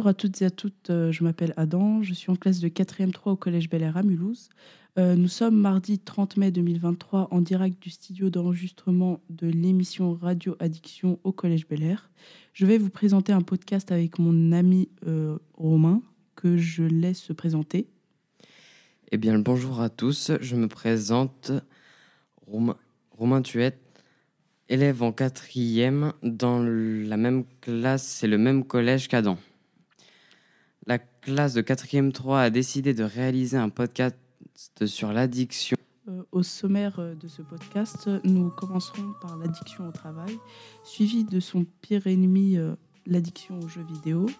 bonjour à toutes et à toutes, euh, je m'appelle Adam, je suis en classe de 4e 3 au Collège Bel Air à Mulhouse. Euh, nous sommes mardi 30 mai 2023 en direct du studio d'enregistrement de l'émission Radio Addiction au Collège Bel Air. Je vais vous présenter un podcast avec mon ami euh, Romain que je laisse se présenter. Eh bien, bonjour à tous, je me présente Romain, Romain Tuette, élève en quatrième dans la même classe et le même collège qu'Adam. La classe de quatrième 3 a décidé de réaliser un podcast sur l'addiction. Euh, au sommaire euh, de ce podcast, nous commencerons par l'addiction au travail, suivi de son pire ennemi, euh, l'addiction aux jeux vidéo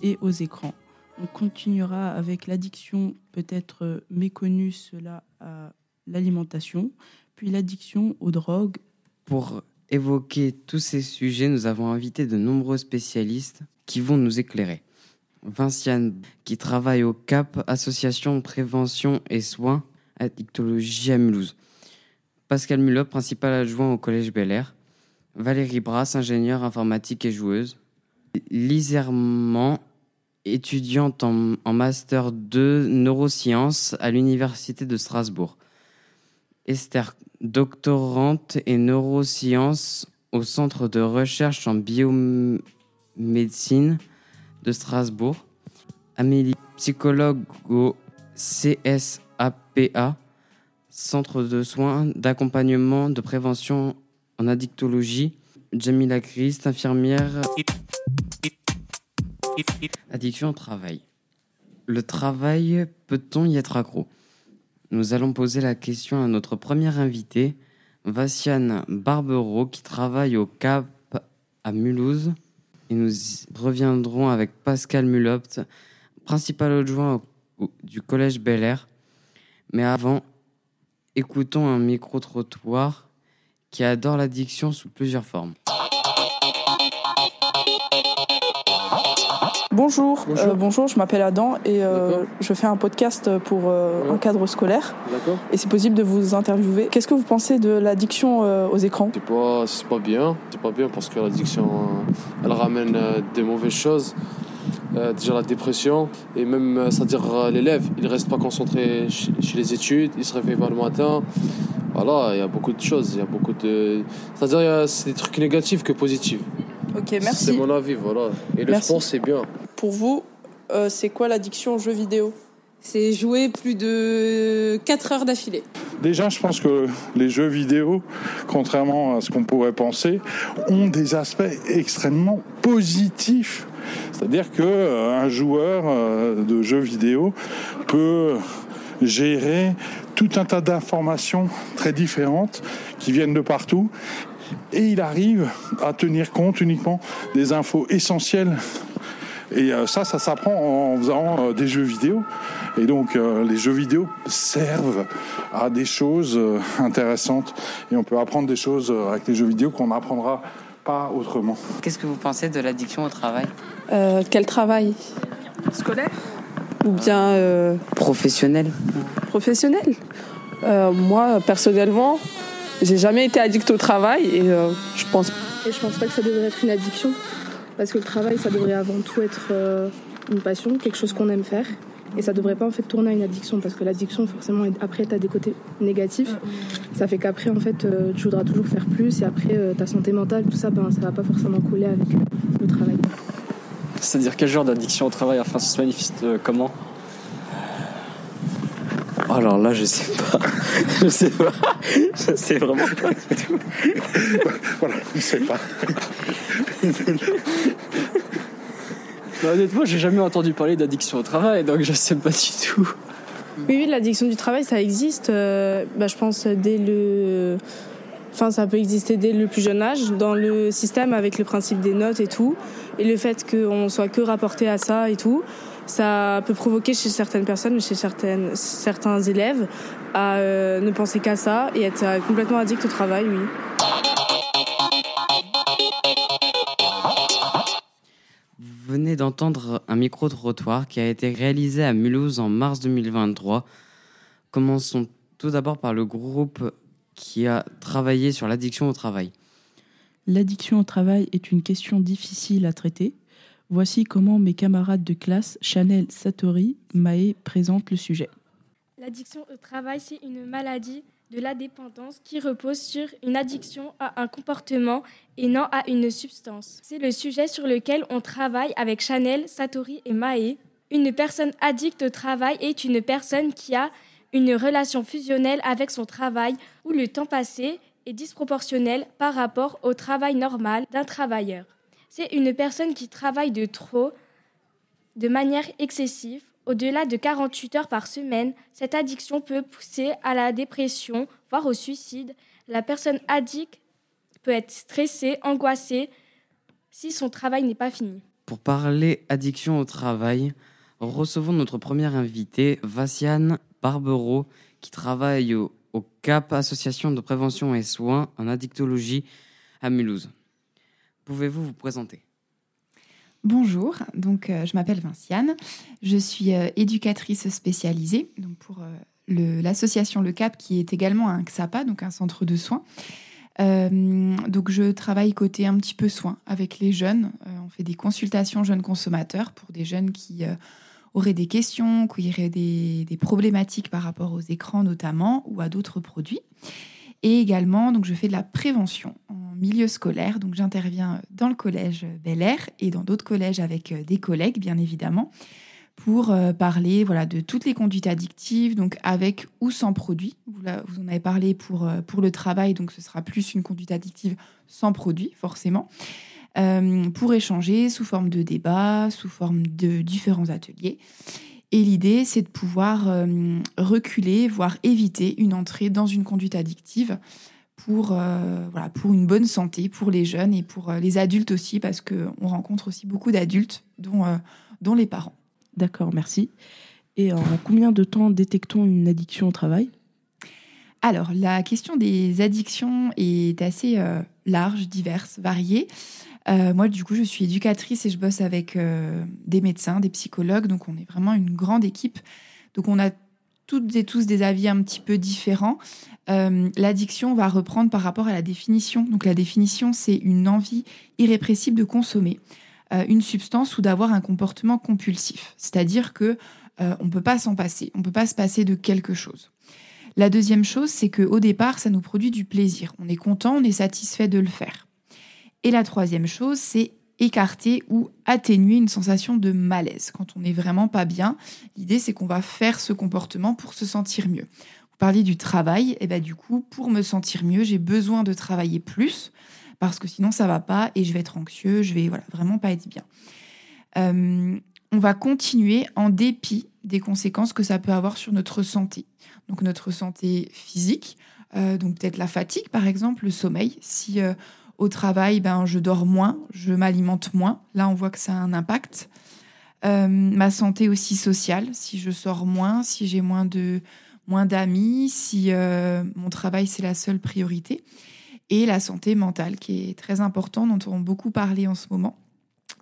et aux écrans. On continuera avec l'addiction peut-être méconnue, cela à l'alimentation, puis l'addiction aux drogues. Pour évoquer tous ces sujets, nous avons invité de nombreux spécialistes qui vont nous éclairer. Vinciane, qui travaille au CAP, Association Prévention et Soins Addictologie à Mulhouse. Pascal Mulot, principal adjoint au Collège Bel Air. Valérie Brasse, ingénieure informatique et joueuse. Lise étudiante en, en Master 2 Neurosciences à l'Université de Strasbourg. Esther, doctorante et neurosciences au Centre de recherche en biomédecine de Strasbourg. Amélie, psychologue au CSAPA, Centre de soins d'accompagnement de prévention en addictologie. Jamila Christ, infirmière. Addiction au travail. Le travail, peut-on y être accro? Nous allons poser la question à notre première invité, Vassiane Barbero, qui travaille au CAP à Mulhouse. Et nous reviendrons avec Pascal Mulopt, principal adjoint du Collège Bel Air. Mais avant, écoutons un micro-trottoir qui adore l'addiction sous plusieurs formes. Bonjour, euh, bonjour. je m'appelle Adam et euh, je fais un podcast pour euh, un cadre scolaire. Et c'est possible de vous interviewer. Qu'est-ce que vous pensez de l'addiction aux écrans? C'est pas, c'est pas bien. C'est pas bien parce que l'addiction, elle ramène des mauvaises choses. déjà la dépression et même c'est-à-dire l'élève il reste pas concentré chez, les études il se réveille pas le matin voilà il y a beaucoup de choses il y a beaucoup de c'est-à-dire c'est des trucs négatifs que positifs ok merci. c'est mon avis voilà. Et le sport c'est bien. Pour vous, euh, c'est quoi l'addiction aux jeux vidéo? C'est jouer plus de 4 heures d'affilée. Déjà, je pense que les jeux vidéo, contrairement à ce qu'on pourrait penser, ont des aspects extrêmement positifs. C'est-à-dire qu'un euh, joueur euh, de jeux vidéo peut gérer tout un tas d'informations très différentes qui viennent de partout et il arrive à tenir compte uniquement des infos essentielles et euh, ça, ça s'apprend en faisant euh, des jeux vidéo. Et donc, euh, les jeux vidéo servent à des choses intéressantes. Et on peut apprendre des choses avec les jeux vidéo qu'on n'apprendra pas autrement. Qu'est-ce que vous pensez de l'addiction au travail? Quel travail? Scolaire? Ou bien... Professionnel Professionnel? Moi, personnellement, j'ai jamais été addict au travail et je pense... Et je pense pas que ça devrait être une addiction. Parce que le travail, ça devrait avant tout être euh, une passion, quelque chose qu'on aime faire. Et ça devrait pas en fait tourner à une addiction parce que l'addiction forcément après tu as des côtés négatifs. Ça fait qu'après en fait euh, tu voudras toujours faire plus et après euh, ta santé mentale tout ça ben ça va pas forcément couler avec le travail. C'est-à-dire quel genre d'addiction au travail? Enfin ça se manifeste comment? Alors là, je sais pas. Je sais pas. Je sais vraiment pas du tout. voilà, je sais pas. bah, honnêtement, j'ai jamais entendu parler d'addiction au travail, donc je sais pas du tout. Oui, oui, l'addiction du travail, ça existe. Euh, bah, je pense dès le. Enfin, ça peut exister dès le plus jeune âge, dans le système avec le principe des notes et tout, et le fait qu'on soit que rapporté à ça et tout, ça peut provoquer chez certaines personnes, chez certaines, certains élèves, à euh, ne penser qu'à ça et être complètement addict au travail, oui. Vous venez d'entendre un micro-trottoir qui a été réalisé à Mulhouse en mars 2023. Commençons tout d'abord par le groupe qui a travaillé sur l'addiction au travail. L'addiction au travail est une question difficile à traiter. Voici comment mes camarades de classe, Chanel, Satori, Mae, présentent le sujet. L'addiction au travail, c'est une maladie de la dépendance qui repose sur une addiction à un comportement et non à une substance. C'est le sujet sur lequel on travaille avec Chanel, Satori et Mae. Une personne addicte au travail est une personne qui a une relation fusionnelle avec son travail où le temps passé est disproportionnel par rapport au travail normal d'un travailleur. C'est une personne qui travaille de trop, de manière excessive, au-delà de 48 heures par semaine. Cette addiction peut pousser à la dépression, voire au suicide. La personne addicte peut être stressée, angoissée, si son travail n'est pas fini. Pour parler addiction au travail, recevons notre première invitée, Vassiane Barbero, qui travaille au, CAP, Association de prévention et soins en addictologie à Mulhouse. Pouvez-vous vous présenter? Bonjour, donc euh, je m'appelle Vinciane, je suis euh, éducatrice spécialisée donc pour euh, l'association le, CAP qui est également un XAPA, donc un centre de soins. donc je travaille côté un petit peu soins avec les jeunes. on fait des consultations jeunes consommateurs pour des jeunes qui auraient des questions, qui auraient des, problématiques par rapport aux écrans notamment ou à d'autres produits. Et également, donc je fais de la prévention en milieu scolaire. Donc j'interviens dans le collège Bel Air et dans d'autres collèges avec euh, des collègues, bien évidemment, pour euh, parler voilà de toutes les conduites addictives, donc avec ou sans produit. Vous, en avez parlé pour euh, pour le travail, donc ce sera plus une conduite addictive sans produit, forcément. pour échanger sous forme de débat, sous forme de différents ateliers. Et l'idée, c'est de pouvoir reculer, voire éviter une entrée dans une conduite addictive pour, euh, voilà, pour une bonne santé, pour les jeunes et pour euh, les adultes aussi, parce qu'on rencontre aussi beaucoup d'adultes, dont, dont les parents. D'accord, merci. Et en combien de temps détectons une addiction au travail? Alors, la question des addictions est assez large, diverse, variée. Euh, moi, du coup, je suis éducatrice et je bosse avec euh, des médecins, des psychologues. Donc, on est vraiment une grande équipe. Donc, on a toutes et tous des avis un petit peu différents. Euh, l'addiction va reprendre par rapport à la définition. Donc, la définition, c'est une envie irrépressible de consommer une substance ou d'avoir un comportement compulsif. C'est-à-dire que on ne peut pas s'en passer. On ne peut pas se passer de quelque chose. La deuxième chose, c'est qu'au départ, ça nous produit du plaisir. On est content, on est satisfait de le faire. Et la troisième chose, c'est écarter ou atténuer une sensation de malaise. Quand on n'est vraiment pas bien, l'idée c'est qu'on va faire ce comportement pour se sentir mieux. Vous parliez du travail, et eh bien du coup, pour me sentir mieux, j'ai besoin de travailler plus parce que sinon ça va pas et je vais être anxieux, je vais voilà, vraiment pas être bien. Euh, on va continuer en dépit des conséquences que ça peut avoir sur notre santé. Donc notre santé physique, euh, donc peut-être la fatigue par exemple, le sommeil. Si euh, au travail, ben, je dors moins, je m'alimente moins. Là, on voit que ça a un impact. Euh, ma santé aussi sociale, si je sors moins, si j'ai moins de moins d'amis, si euh, mon travail c'est la seule priorité, et la santé mentale qui est très importante, dont on a beaucoup parlé en ce moment,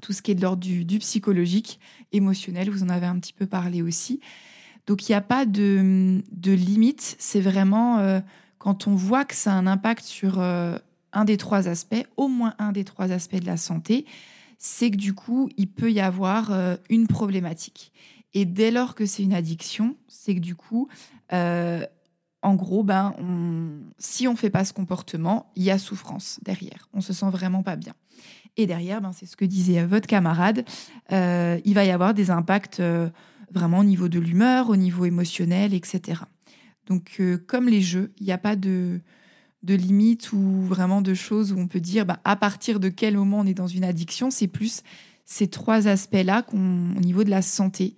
tout ce qui est de l'ordre du, psychologique, émotionnel, vous en avez un petit peu parlé aussi. Donc il n'y a pas de, de limite, c'est vraiment euh, quand on voit que ça a un impact sur un des trois aspects, au moins un des trois aspects de la santé, c'est que du coup, il peut y avoir euh, une problématique. Et dès lors que c'est une addiction, c'est que du coup, euh, en gros, ben, si on ne fait pas ce comportement, il y a souffrance derrière. On se sent vraiment pas bien. Et derrière, ben, c'est ce que disait votre camarade, euh, il va y avoir des impacts vraiment au niveau de l'humeur, au niveau émotionnel, etc. Donc, comme les jeux, il n'y a pas de, de limites ou vraiment de choses où on peut dire bah, à partir de quel moment on est dans une addiction. C'est plus ces trois aspects-là au niveau de la santé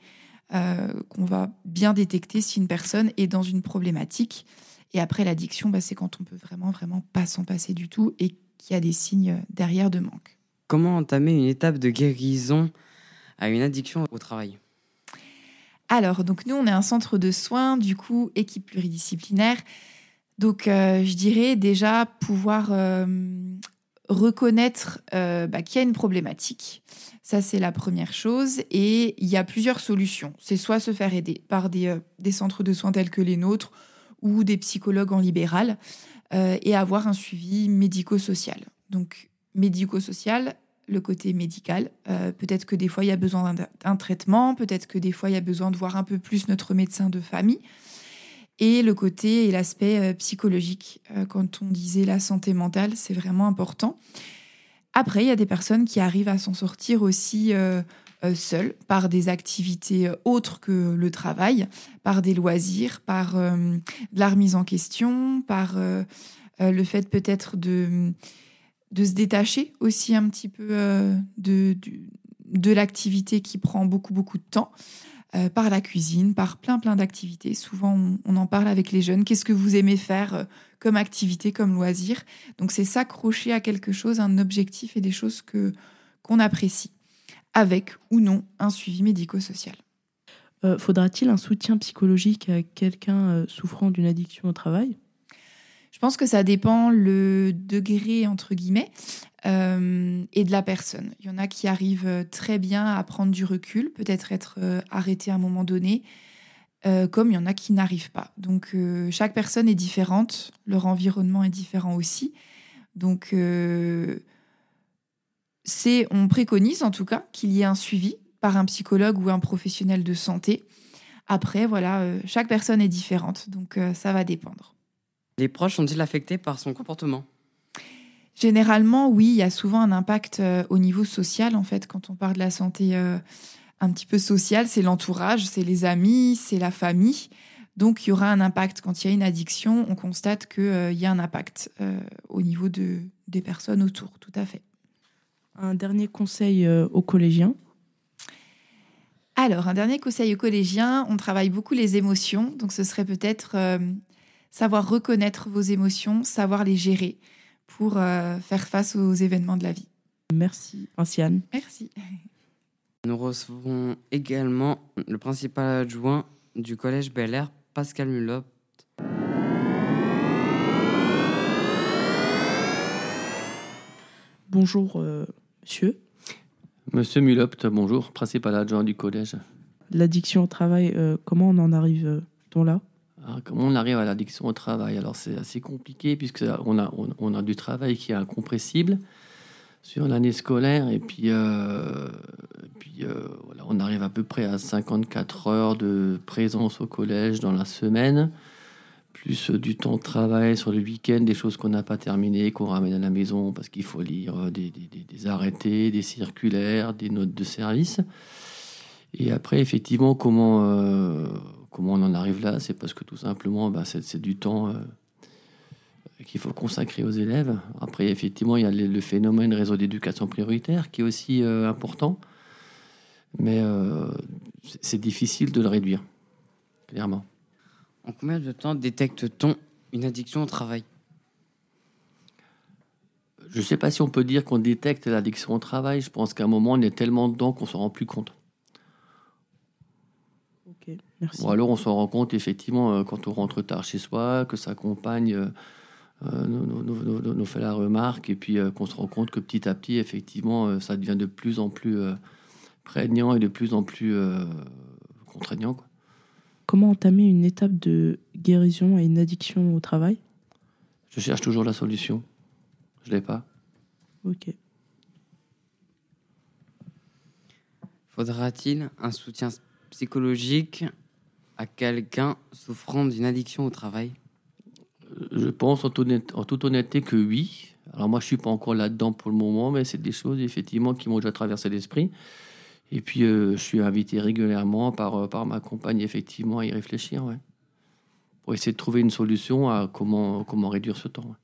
euh, qu'on va bien détecter si une personne est dans une problématique. Et après l'addiction, bah, c'est quand on peut vraiment vraiment pas s'en passer du tout et qu'il y a des signes derrière de manque. Comment entamer une étape de guérison à une addiction au travail? Alors, donc nous, on est un centre de soins, du coup, équipe pluridisciplinaire. Donc, euh, je dirais déjà pouvoir euh, reconnaître euh, bah, qu'il y a une problématique. Ça, c'est la première chose. Et il y a plusieurs solutions. C'est soit se faire aider par des, centres de soins tels que les nôtres ou des psychologues en libéral et avoir un suivi médico-social. Donc, médico-social, le côté médical. Peut-être que des fois, il y a besoin d'un traitement, peut-être que des fois, il y a besoin de voir un peu plus notre médecin de famille. Et le côté et l'aspect euh, psychologique. Euh, quand on disait la santé mentale, c'est vraiment important. Après, il y a des personnes qui arrivent à s'en sortir aussi seules par des activités autres que le travail, par des loisirs, par de la remise en question, par le fait peut-être de de se détacher aussi un petit peu euh, de, de, l'activité qui prend beaucoup, beaucoup de temps, euh, par la cuisine, par plein, plein d'activités. Souvent, on, en parle avec les jeunes. Qu'est-ce que vous aimez faire euh, comme activité, comme loisir? Donc, c'est s'accrocher à quelque chose, un objectif et des choses que qu'on apprécie, avec ou non un suivi médico-social. Faudra-t-il un soutien psychologique à quelqu'un souffrant d'une addiction au travail? Je pense que ça dépend le degré, entre guillemets, euh, et de la personne. Il y en a qui arrivent euh, très bien à prendre du recul, peut-être être, euh, arrêté à un moment donné, comme il y en a qui n'arrivent pas. Donc chaque personne est différente, leur environnement est différent aussi. Donc c'est, on préconise en tout cas qu'il y ait un suivi par un psychologue ou un professionnel de santé. Après, voilà, chaque personne est différente, donc ça va dépendre. Les proches sont-ils affectés par son comportement? Généralement, oui, il y a souvent un impact euh, au niveau social, en fait, quand on parle de la santé euh, un petit peu sociale, c'est l'entourage, c'est les amis, c'est la famille. Donc, il y aura un impact. Quand il y a une addiction, on constate qu'il euh, y a un impact au niveau de, des personnes autour, tout à fait. Un dernier conseil aux collégiens? Alors, un dernier conseil aux collégiens, on travaille beaucoup les émotions, donc ce serait peut-être savoir reconnaître vos émotions, savoir les gérer pour euh, faire face aux événements de la vie. Merci, Anciane. Merci. Nous recevons également le principal adjoint du collège Bel Air, Pascal Mulop. Bonjour, euh, monsieur. Monsieur Mulopt, bonjour, principal adjoint du collège. L'addiction au travail, euh, comment on en arrive-t-on là? Comment on arrive à l'addiction au travail Alors c'est assez compliqué puisque on a, on, a du travail qui est incompressible sur l'année scolaire et puis, euh, puis euh, voilà, on arrive à peu près à 54 heures de présence au collège dans la semaine, plus du temps de travail sur le week-end, des choses qu'on n'a pas terminées, qu'on ramène à la maison parce qu'il faut lire des, des, des, arrêtés, des circulaires, des notes de service. Et après, effectivement, comment... Euh, Comment on en arrive là C'est parce que tout simplement, bah, c'est du temps euh, qu'il faut consacrer aux élèves. Après, effectivement, il y a le, phénomène réseau d'éducation prioritaire qui est aussi euh, important, mais euh, c'est difficile de le réduire, clairement. En combien de temps détecte-t-on une addiction au travail? Je ne sais pas si on peut dire qu'on détecte l'addiction au travail. Je pense qu'à un moment, on est tellement dedans qu'on ne s'en rend plus compte. Merci. Ou alors on s'en rend compte effectivement euh, quand on rentre tard chez soi, que sa compagne euh, euh, nous, fait la remarque et puis qu'on se rend compte que petit à petit, effectivement, ça devient de plus en plus prégnant et de plus en plus contraignant. Comment entamer une étape de guérison à une addiction au travail? Je cherche toujours la solution. Je l'ai pas. Ok. Faudra-t-il un soutien psychologique à quelqu'un souffrant d'une addiction au travail Je pense en, toute honnêteté que oui. Alors moi, je suis pas encore là-dedans pour le moment, mais c'est des choses effectivement qui m'ont déjà traversé l'esprit. Et puis, euh, je suis invité régulièrement par, euh, par ma compagne, effectivement, à y réfléchir, ouais. pour essayer de trouver une solution à comment, comment réduire ce temps.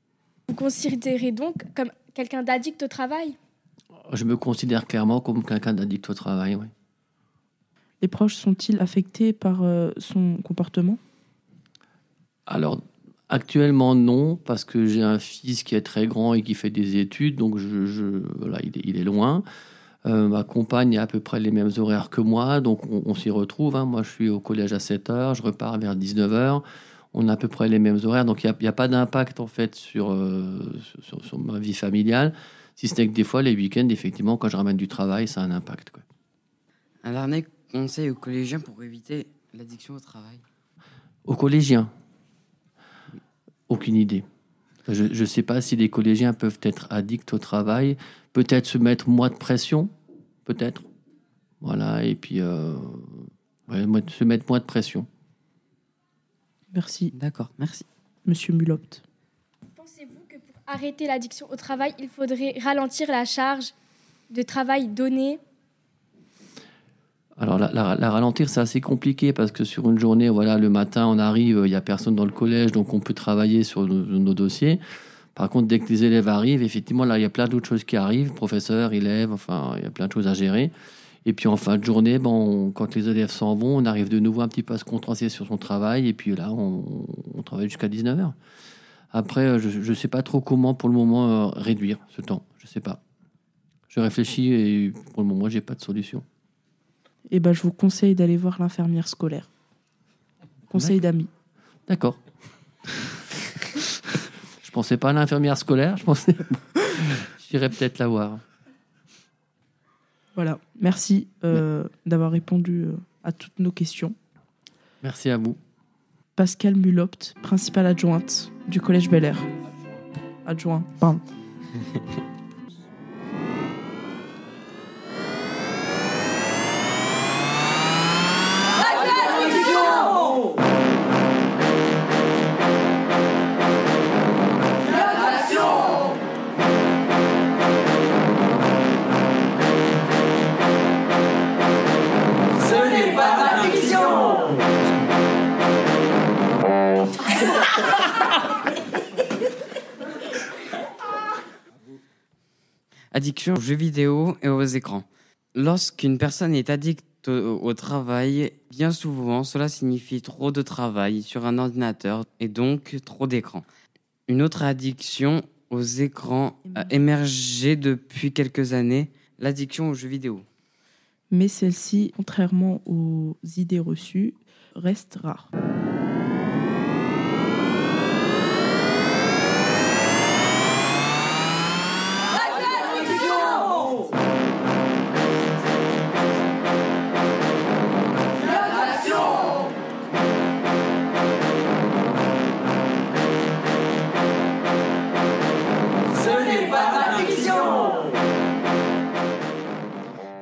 Vous considérez donc comme quelqu'un d'addict au travail? Je me considère clairement comme quelqu'un d'addict au travail, oui. Les proches sont-ils affectés par euh, son comportement? Alors, actuellement, non, parce que j'ai un fils qui est très grand et qui fait des études, donc je, voilà, il, est, loin. Euh, ma compagne a à peu près les mêmes horaires que moi, donc on, s'y retrouve. Hein. Moi, je suis au collège à 7 h, je repars vers 19 h. On a à peu près les mêmes horaires, donc il n'y a, pas d'impact en fait euh, sur, sur, ma vie familiale. Si ce n'est que des fois, les week-ends, effectivement, quand je ramène du travail, ça a un impact. Quoi. Dernier conseil aux collégiens pour éviter l'addiction au travail Aux collégiens? Aucune idée. Je ne sais pas si les collégiens peuvent être addicts au travail, peut-être se mettre moins de pression, peut-être. Voilà, et puis euh, se mettre moins de pression. Merci. D'accord, merci. Monsieur Mulopt. Pensez-vous que pour arrêter l'addiction au travail, il faudrait ralentir la charge de travail donnée? Alors la, ralentir, c'est assez compliqué parce que sur une journée, voilà, le matin, on arrive, il n'y a personne dans le collège, donc on peut travailler sur nos, dossiers. Par contre, dès que les élèves arrivent, effectivement, là, il y a plein d'autres choses qui arrivent, professeurs, élèves, enfin, il y a plein de choses à gérer. Et puis en fin de journée, bon, quand les élèves s'en vont, on arrive de nouveau un petit peu à se concentrer sur son travail, et puis là, on, travaille jusqu'à 19h. Après, euh, je ne sais pas trop comment, pour le moment, euh, réduire ce temps. Je ne sais pas. Je réfléchis et pour le moment, j'ai pas de solution eh ben, je vous conseille d'aller voir l'infirmière scolaire. Conseil d'amis. D'accord. je pensais pas à l'infirmière scolaire, je pensais. J'irais peut-être la voir. Voilà. Merci euh, d'avoir répondu euh, à toutes nos questions. Merci à vous. Pascal Mulopt, principale adjointe du Collège Bel Air. Adjoint, pardon. Addiction aux jeux vidéo et aux écrans. Lorsqu'une personne est addicte au, travail, bien souvent cela signifie trop de travail sur un ordinateur et donc trop d'écran. Une autre addiction aux écrans a émergé depuis quelques années, l'addiction aux jeux vidéo. Mais celle-ci, contrairement aux idées reçues, reste rare.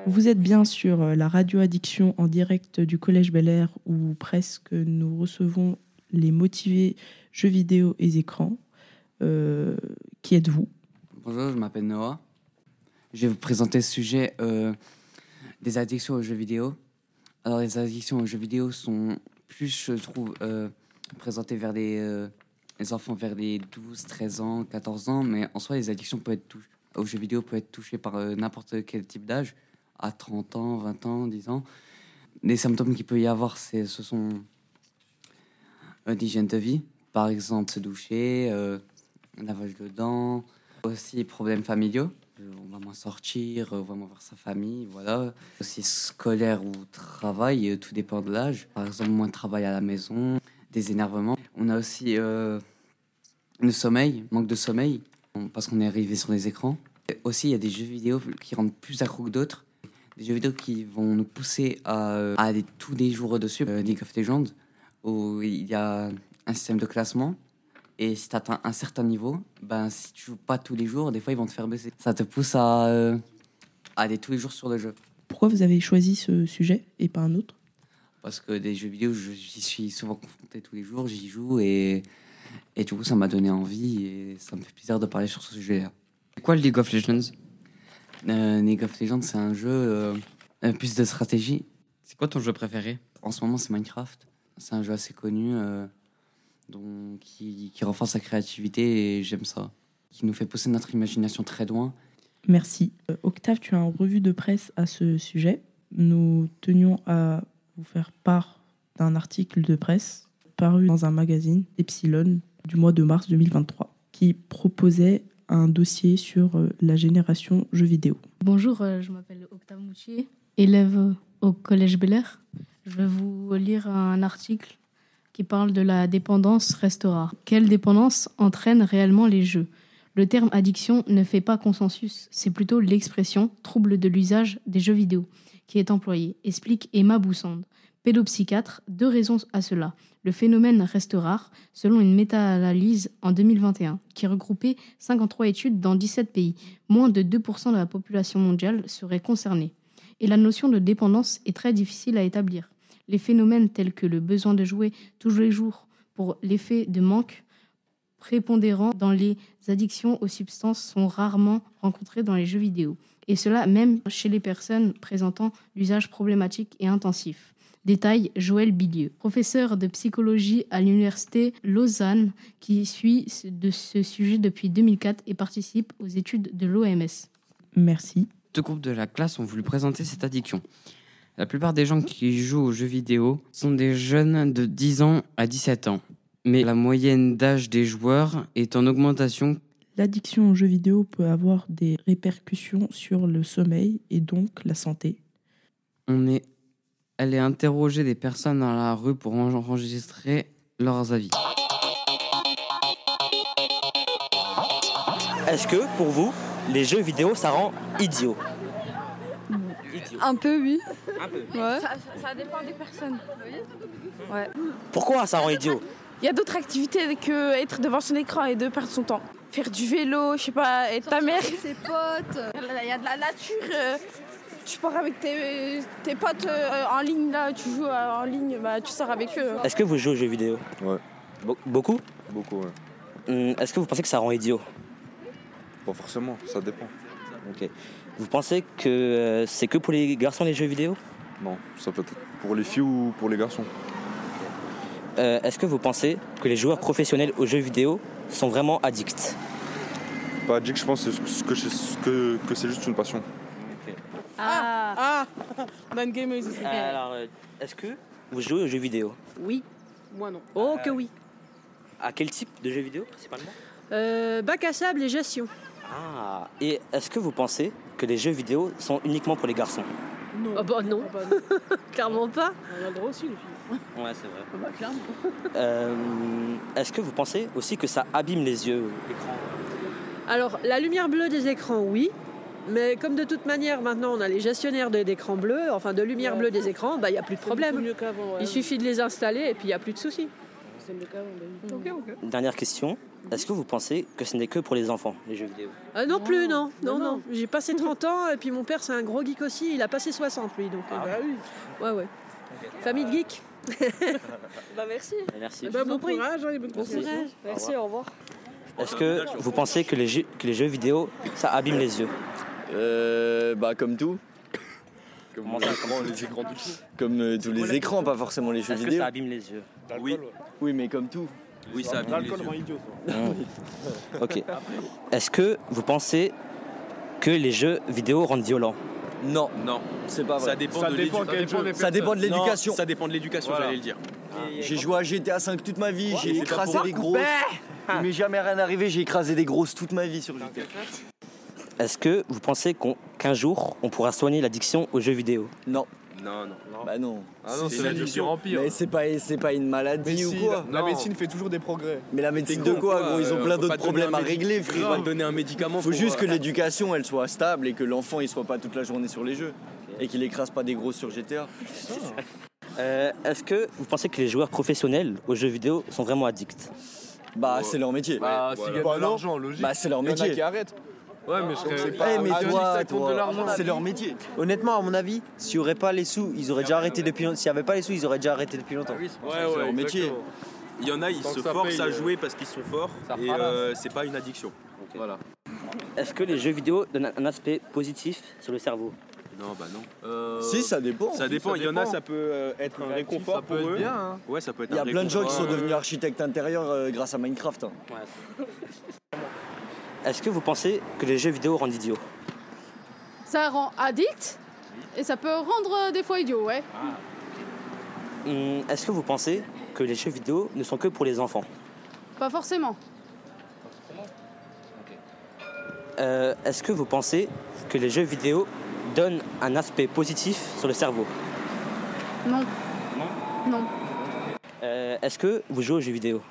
Vous êtes bien sur euh, la radio addiction en direct du Collège Bel Air où presque nous recevons les motivés jeux vidéo et écrans. Euh, qui êtes-vous? Bonjour, je m'appelle Noah. Je vais vous présenter le sujet euh, des addictions aux jeux vidéo. Alors, les addictions aux jeux vidéo sont plus, je trouve, présentées vers les, les, enfants vers les 12, 13 ans, 14 ans, mais en soi, les addictions peuvent être aux jeux vidéo peuvent être touchées par n'importe quel type d'âge à 30 ans, 20 ans, 10 ans. Les symptômes qu'il peut y avoir, ce sont euh, d'hygiène de vie, par exemple se doucher, euh, lavage de dents, aussi problèmes familiaux. Euh, on va moins sortir, on va moins voir sa famille, voilà. Aussi scolaire ou travail, tout dépend de l'âge. Par exemple, moins de travail à la maison, des énervements. On a aussi le sommeil, manque de sommeil, parce qu'on est arrivé sur les écrans. Aussi, il y a des jeux vidéo qui rendent plus accro que d'autres des jeux vidéo qui vont nous pousser à, euh, aller tous les jours dessus. Euh, League of Legends, où il y a un système de classement. Et si tu atteins un certain niveau, ben, si tu joues pas tous les jours, des fois ils vont te faire baisser. Ça te pousse à, euh, aller tous les jours sur le jeu. Pourquoi vous avez choisi ce sujet et pas un autre? Parce que des jeux vidéo, j'y suis souvent confronté tous les jours, j'y joue et, et du coup ça m'a donné envie et ça me fait plaisir de parler sur ce sujet-là. C'est quoi le League of Legends? Euh, League of Legends, c'est un jeu euh, plus de stratégie. C'est quoi ton jeu préféré? En ce moment, c'est Minecraft. C'est un jeu assez connu euh, donc, qui, qui renforce sa créativité et j'aime ça. Qui nous fait pousser notre imagination très loin. Merci. Euh, Octave, tu as un revue de presse à ce sujet. Nous tenions à vous faire part d'un article de presse paru dans un magazine, Epsilon, du mois de mars 2023, qui proposait un dossier sur euh, la génération jeux vidéo. Bonjour, euh, je m'appelle Octave Moutier, élève au Collège Bel Air. Je vais vous lire un article qui parle de la dépendance reste rare. Quelle dépendance entraîne réellement les jeux? Le terme addiction ne fait pas consensus, c'est plutôt l'expression trouble de l'usage des jeux vidéo qui est employée, explique Emma Boussande, pédopsychiatre, deux raisons à cela. Le phénomène reste rare, selon une méta-analyse en 2021, qui regroupait 53 études dans 17 pays. Moins de 2% de la population mondiale serait concernée. Et la notion de dépendance est très difficile à établir. Les phénomènes tels que le besoin de jouer tous les jours pour l'effet de manque prépondérant dans les addictions aux substances sont rarement rencontrés dans les jeux vidéo. Et cela même chez les personnes présentant l'usage problématique et intensif. Détail Joël Bilieu, professeur de psychologie à l'université Lausanne, qui suit de ce sujet depuis 2004 et participe aux études de l'OMS. Merci. Deux groupes de la classe ont voulu présenter cette addiction. La plupart des gens qui jouent aux jeux vidéo sont des jeunes de 10 ans à 17 ans. Mais la moyenne d'âge des joueurs est en augmentation. L'addiction aux jeux vidéo peut avoir des répercussions sur le sommeil et donc la santé. On est allé interroger des personnes dans la rue pour enregistrer leurs avis. Est-ce que, pour vous, les jeux vidéo, ça rend idiot? Un peu, oui. Un peu. Ouais. Ça, dépend des personnes. Ouais. Pourquoi ça rend idiot? Il y a d'autres activités que être devant son écran et de perdre son temps. Faire du vélo, je sais pas, être ta mère. Avec ses potes. Il y a de la nature. Tu pars avec tes, tes potes euh, en ligne, là, tu joues euh, en ligne, bah, tu sors avec eux. Est-ce que vous jouez aux jeux vidéo? Ouais. beaucoup? Beaucoup, ouais. Hum, Est-ce que vous pensez que ça rend idiot? Pas forcément, ça dépend. Ok. Vous pensez que euh, c'est que pour les garçons les jeux vidéo? Non, ça peut être pour les filles ou pour les garçons. Euh, Est-ce que vous pensez que les joueurs professionnels aux jeux vidéo sont vraiment addicts? Pas addict, je pense que c'est- que, c'est- que, que c'est juste une passion. Ah, ah, on a une gameuse ici. Alors, euh, est-ce que vous jouez aux jeux vidéo? Oui, moi non. Oh que oui. À quel type de jeux vidéo principalement? Euh, bac à sable et gestion. Ah, et est-ce que vous pensez que les jeux vidéo sont uniquement pour les garçons? Non. Ah bah non. Clairement pas. On a le droit aussi, les filles. Ouais, c'est vrai. bah clairement. Euh, est-ce que vous pensez aussi que ça abîme les yeux, l'écran? Alors, la lumière bleue des écrans, oui. Mais comme de toute manière, maintenant, on a les gestionnaires de- d'écran bleu, enfin de lumière bleue des écrans, bah, il n'y a plus de problème. mieux ouais. Il suffit de les installer et puis il n'y a plus de soucis. C'est mieux qu'avant, bah. Dernière question. Est-ce que vous pensez que ce n'est que pour les enfants, les jeux vidéo? Ah non, plus, non. Non, non. J'ai passé 30 ans et puis mon père, c'est un gros geek aussi. Il a passé 60, lui. Donc, Ah euh, bah oui. Ouais, ouais. Famille de geeks. bah merci. Merci. Bah, bon courage, hein, Bon courage. Merci, au revoir. Est-ce que vous pensez que les, jeux, que les jeux vidéo, ça abîme les yeux? Euh, bah comme tout. Comme, Comment ça, comment les écrans du coup Comme euh, tous les écrans, pas forcément les jeux Est-ce que vidéo. ça abîme les yeux Oui. Oui, mais comme tout. Oui, ça abîme L'alcool les yeux. rend idiot. Mmh. Ok. Est-ce que vous pensez que les jeux vidéo rendent violents Non. Non. C'est pas vrai. Ça dépend de l'édu- Ça dépend de l'éducation. Ça dépend de l'éducation, Voilà. j'allais le dire. J'ai joué à GTA 5 toute ma vie, j'ai écrasé des grosses. Il m'est jamais rien arrivé, j'ai écrasé des grosses toute ma vie sur GTA. Est-ce que vous pensez qu'un jour, on pourra soigner l'addiction aux jeux vidéo? Non. Non, non. Bah non. Ah non, c'est l'addiction empire. Mais c'est pas, c'est pas une maladie ou quoi La médecine fait toujours des progrès. Mais la médecine de quoi, gros? Ils ont euh, plein faut d'autres problèmes à régler, Faut frère. te donner un médicament. Faut pour, juste que euh, l'éducation elle soit stable et que l'enfant il soit pas toute la journée sur les jeux et qu'il écrase pas des grosses sur GTA. Euh, Est-ce que vous pensez que les joueurs professionnels aux jeux vidéo sont vraiment addicts? Bah c'est leur métier. Bah, de l'argent, logique. Bah c'est leur Il y en a métier. qui arrêtent. Ouais, mais je serais Eh, pas. mais Ah, toi, ça compte de l'argent. toi, c'est leur métier. Honnêtement, à mon avis, s'il n'y aurait pas les sous, ils auraient déjà arrêté depuis S'il n'y avait pas les sous, ils auraient déjà arrêté depuis longtemps. Ouais, C'est ouais, leur métier. exactement. Il y en a, ils Tant se que ça forcent paye, à euh, jouer parce qu'ils sont forts ça et repart là. euh, c'est pas une addiction. Voilà. Est-ce que les jeux vidéo donnent un aspect positif sur le cerveau? Non, bah non. Euh, Si, ça dépend. Ça dépend. Il y en a, ça peut euh, être un réconfort ça peut pour être eux. bien, hein. Ouais, ça peut être Il y a un plein de gens qui sont devenus architectes intérieurs euh, grâce à Minecraft. hein. Est-ce que vous pensez que les jeux vidéo rendent idiots Ça rend addict et ça peut rendre euh, des fois idiot, ouais. Hum, Est-ce que vous pensez que les jeux vidéo ne sont que pour les enfants? Pas forcément. Euh, Est-ce que vous pensez que les jeux vidéo donnent un aspect positif sur le cerveau? Non? Non. Euh, Est-ce que vous jouez aux jeux vidéo?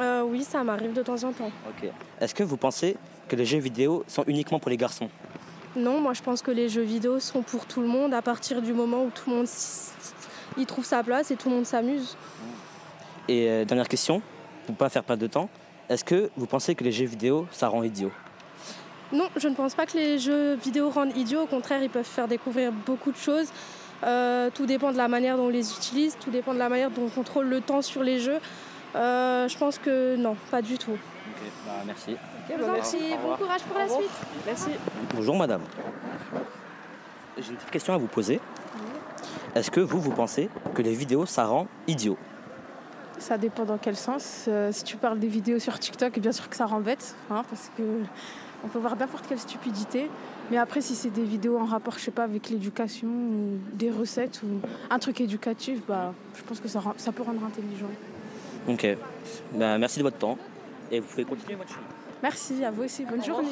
Euh, oui, ça m'arrive de temps en temps. Ok. Est-ce que vous pensez que les jeux vidéo sont uniquement pour les garçons Non, moi je pense que les jeux vidéo sont pour tout le monde à partir du moment où tout le monde il trouve sa place et tout le monde s'amuse. Et euh, dernière question, pour pas faire perdre de temps, est-ce que vous pensez que les jeux vidéo, ça rend idiot? Non, je ne pense pas que les jeux vidéo rendent idiots. Au contraire, ils peuvent faire découvrir beaucoup de choses. Euh, tout dépend de la manière dont on les utilise, tout dépend de la manière dont on contrôle le temps sur les jeux. Euh, je pense que non, pas du tout. Ok, bah, merci. Prie, bon courage pour la suite. Merci. Bonjour madame. J'ai une petite question à vous poser. Est-ce que vous, vous pensez que les vidéos, ça rend idiot? Ça dépend dans quel sens. Euh, si tu parles des vidéos sur TikTok, bien sûr que ça rend bête, hein, parce que on peut voir n'importe quelle stupidité. Mais après, si c'est des vidéos en rapport, je sais pas, avec l'éducation ou des recettes ou un truc éducatif, bah, je pense que ça, rend- ça peut rendre intelligent. Ok. Bah, merci de votre temps. Et vous pouvez continuer votre chemin. Merci, à vous aussi. Bonne journée.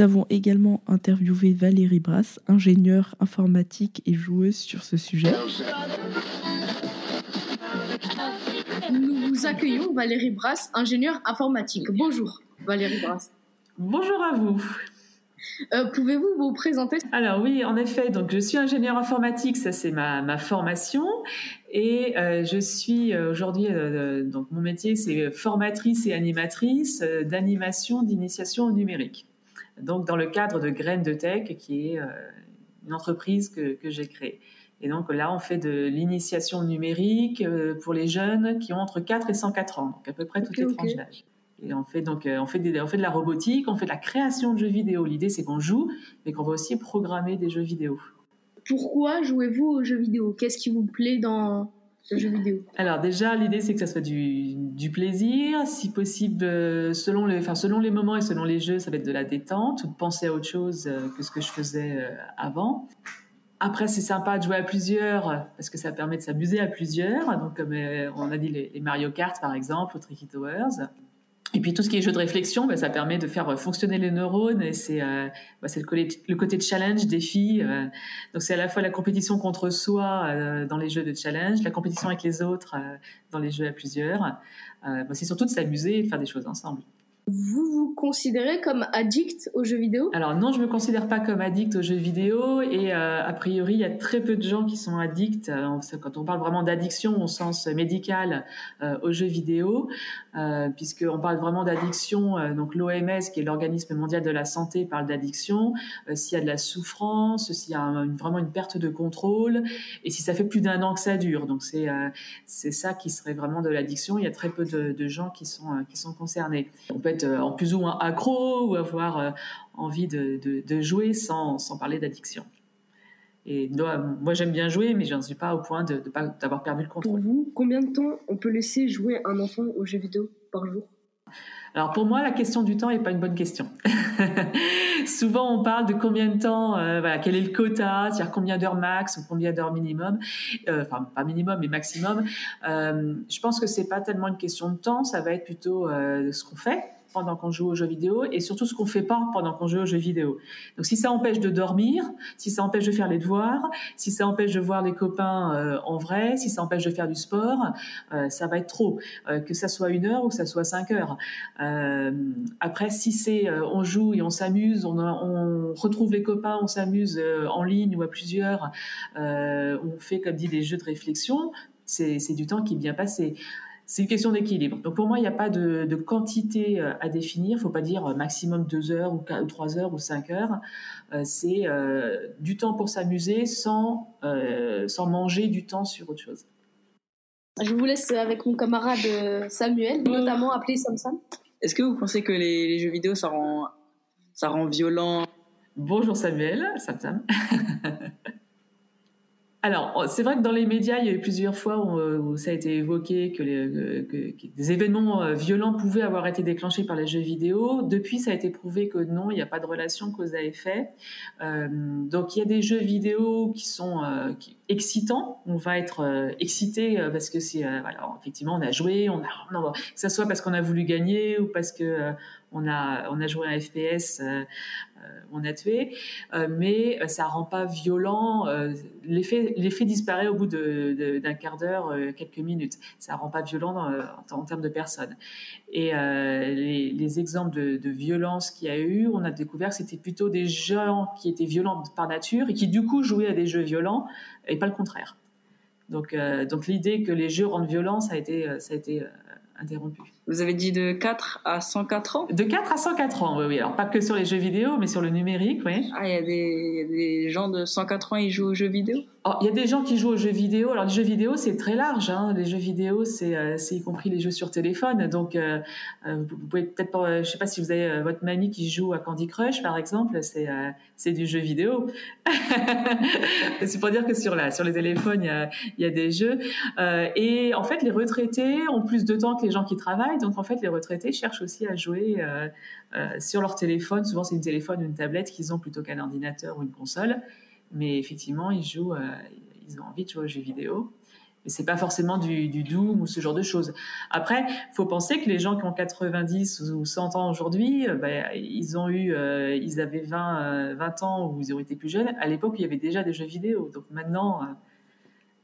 Nous avons également interviewé Valérie Brasse, ingénieure informatique et joueuse sur ce sujet. Nous vous accueillons Valérie Brasse, ingénieure informatique. Bonjour Valérie Brasse. Bonjour à vous. Euh, Pouvez-vous vous présenter? Alors oui, en effet, donc je suis ingénieure informatique, ça c'est ma, ma formation, et euh, je suis euh, aujourd'hui euh, donc mon métier c'est formatrice et animatrice euh, d'animation d'initiation au numérique. Donc dans le cadre de Graines de Tech, qui est euh, une entreprise que, que j'ai créée. Et donc là, on fait de l'initiation numérique euh, pour les jeunes qui ont entre 4 et 104 ans, donc à peu près toutes les tranches d'âge. Et on fait donc euh, on fait, des- on fait de la robotique, on fait de la création de jeux vidéo. L'idée c'est qu'on joue, mais qu'on va aussi programmer des jeux vidéo. Pourquoi jouez-vous aux jeux vidéo? Qu'est-ce qui vous plaît dans le jeu vidéo Alors déjà, l'idée c'est que ça soit du, du plaisir, si possible euh, selon les, enfin, selon les moments et selon les jeux, ça va être de la détente ou de penser à autre chose euh, que ce que je faisais euh, avant. Après, c'est sympa de jouer à plusieurs parce que ça permet de s'amuser à plusieurs. Donc, comme on a dit les, les Mario Kart par exemple, ou Tricky Towers. Et puis tout ce qui est jeu de réflexion, ben, ça permet de faire fonctionner les neurones et c'est euh, c'est le, côté- le côté challenge, défi. euh. donc c'est à la fois la compétition contre soi euh, dans les jeux de challenge, la compétition avec les autres euh, dans les jeux à plusieurs. Euh, ben, c'est surtout de s'amuser et de faire des choses ensemble. Vous vous considérez comme addict aux jeux vidéo? Alors non, je me considère pas comme addict aux jeux vidéo et euh, a priori, il y a très peu de gens qui sont addicts. Euh, Quand on parle vraiment d'addiction au sens médical euh, aux jeux vidéo, euh, puisqu'on parle vraiment d'addiction, euh, donc l'OMS, qui est l'organisme mondial de la santé, parle d'addiction. S'il y a de la souffrance, s'il y a vraiment une perte de contrôle, et si ça fait plus d'un an que ça dure. Donc c'est c'est ça qui serait vraiment de l'addiction. Il y a très peu de, gens qui sont, qui sont concernés. On peut être euh, en plus ou moins accro ou avoir euh, envie de, de- de jouer sans, sans parler d'addiction. Et moi, moi, j'aime bien jouer, mais je n'en suis pas au point de- de d'avoir perdu le Pour contrôle. vous, combien de temps on peut laisser jouer un enfant aux jeux vidéo par jour? Alors pour moi, la question du temps n'est pas une bonne question. Souvent, on parle de combien de temps, euh, voilà, quel est le quota, c'est-à-dire combien d'heures max ou combien d'heures minimum, Euh, enfin pas minimum mais maximum. Euh, je pense que c'est pas tellement une question de temps, ça va être plutôt ce qu'on fait pendant qu'on joue aux jeux vidéo et surtout ce qu'on fait pas pendant qu'on joue aux jeux vidéo. Donc si ça empêche de dormir, si ça empêche de faire les devoirs, si ça empêche de voir les copains euh, en vrai, si ça empêche de faire du sport, euh, ça va être trop. Euh, que ça soit une heure ou que ça soit cinq heures. Après, si c'est on joue et on s'amuse, on, on retrouve les copains, on s'amuse en ligne ou à plusieurs, on fait comme dit des jeux de réflexion, c'est du temps qui est bien passé. C'est une question d'équilibre. Donc pour moi, il n'y a pas de, de quantité euh, à définir. Il ne faut pas dire euh, maximum deux heures ou quatre- ou trois heures ou cinq heures. Euh, c'est euh, du temps pour s'amuser sans, euh, sans manger du temps sur autre chose. Je vous laisse avec mon camarade Samuel, notamment appelé Samsam. Est-ce que vous pensez que les, les jeux vidéo, ça rend, ça rend violent? Bonjour Samuel, Sam Sam. Alors, c'est vrai que dans les médias, il y a eu plusieurs fois où, euh, ça a été évoqué que, que des événements euh, violents pouvaient avoir été déclenchés par les jeux vidéo. Depuis, ça a été prouvé que non, il n'y a pas de relation cause à effet. Euh, donc, il y a des jeux vidéo qui sont euh, qui- excitant, on va être euh, excité euh, parce que c'est euh, voilà, effectivement on a joué, on a, non, que ce soit parce qu'on a voulu gagner ou parce que euh, on a on joué un FPS, euh, euh, on a tué, euh, mais ça rend pas violent. L'effet disparaît au bout de- de- d'un quart d'heure, quelques minutes. Ça rend pas violent en, termes de personnes. Et les, les exemples de, violence qu'il y a eu, on a découvert que c'était plutôt des gens qui étaient violents par nature et qui du coup jouaient à des jeux violents et pas le contraire. Donc, l'idée que les jeux rendent violents, ça a été, ça interrompu. Vous avez dit de 4 à 104 ans? De 4 à 104 ans, oui, oui. Alors pas que sur les jeux vidéo, mais sur le numérique, oui. Ah, il y, a des- gens de 104 ans, ils jouent aux jeux vidéo? Oh, Il y a des gens qui jouent aux jeux vidéo. Alors les jeux vidéo, c'est très large. Hein. Les jeux vidéo, c'est euh, c'est y compris les jeux sur téléphone. Donc, euh, euh, vous pouvez peut-être pas. euh, Je sais pas si vous avez votre mamie qui joue à Candy Crush, par exemple. C'est du jeu vidéo. c'est pour dire que sur les téléphones, il y a, il y a des jeux. Et en fait, les retraités ont plus de temps que les gens qui travaillent. Donc, en fait, les retraités cherchent aussi à jouer euh, euh, sur leur téléphone. Souvent, c'est une téléphone ou une tablette qu'ils ont plutôt qu'un ordinateur ou une console. Mais effectivement, ils jouent, euh, ils ont envie de jouer aux jeux vidéo. Mais c'est pas forcément du, du Doom ou ce genre de choses. Après, faut penser que les gens qui ont 90 ou 100 ans aujourd'hui, ben, ils ont eu, ils avaient 20, euh, 20 ans ou ils ont été plus jeunes. À l'époque, il y avait déjà des jeux vidéo. Donc maintenant,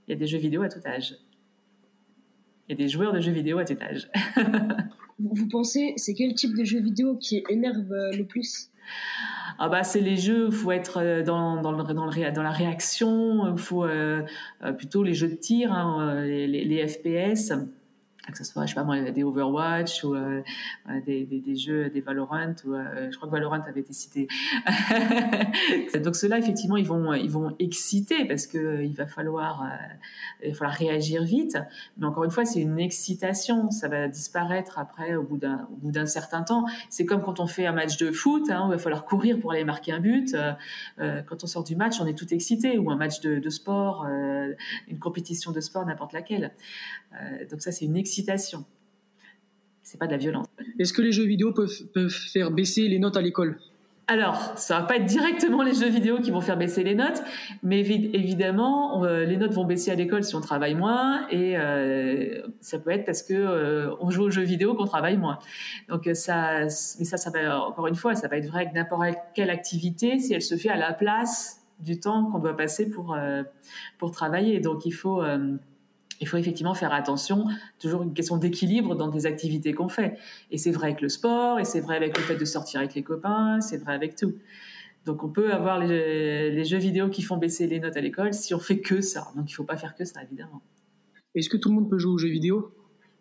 il y a des jeux vidéo à tout âge. A des joueurs de jeux vidéo à tout âge. Vous, pensez, c'est quel type de jeu vidéo qui énerve euh, le plus? Ah bah c'est les jeux faut être euh, dans, dans, le, dans, le ré- dans la réaction, il faut euh, plutôt les jeux de tir, hein, les, les, les FPS, que ce soit je sais pas moi des Overwatch ou euh, euh, des, jeux des Valorant ou euh, je crois que Valorant avait été cité. Donc ceux-là effectivement ils vont ils vont exciter parce que il va falloir va falloir réagir vite. Mais encore une fois c'est une excitation, ça va disparaître après au bout d'un certain temps. C'est comme quand on fait un match de foot, hein, où il va falloir courir pour aller marquer un but. Quand on sort du match, on est tout excité ou un match de, de sport, une compétition de sport n'importe laquelle. Donc ça c'est une excitation. C'est pas de la violence. Est-ce que les jeux vidéo peuvent, peuvent faire baisser les notes à l'école? Alors, ça va pas être directement les jeux vidéo qui vont faire baisser les notes, mais évi- évidemment, euh, les notes vont baisser à l'école si on travaille moins, et euh, ça peut être parce que euh, on joue aux jeux vidéo qu'on travaille moins. Donc euh, ça, mais ça, ça va encore une fois, ça va être vrai avec n'importe quelle activité si elle se fait à la place du temps qu'on doit passer pour pour travailler. Donc il faut il faut effectivement faire attention, toujours une question d'équilibre dans des activités qu'on fait. Et c'est vrai avec le sport, et c'est vrai avec le fait de sortir avec les copains, c'est vrai avec tout. Donc on peut avoir les, les jeux vidéo qui font baisser les notes à l'école si on fait que ça. Donc il faut pas faire que ça, évidemment. Est-ce que tout le monde peut jouer aux jeux vidéo?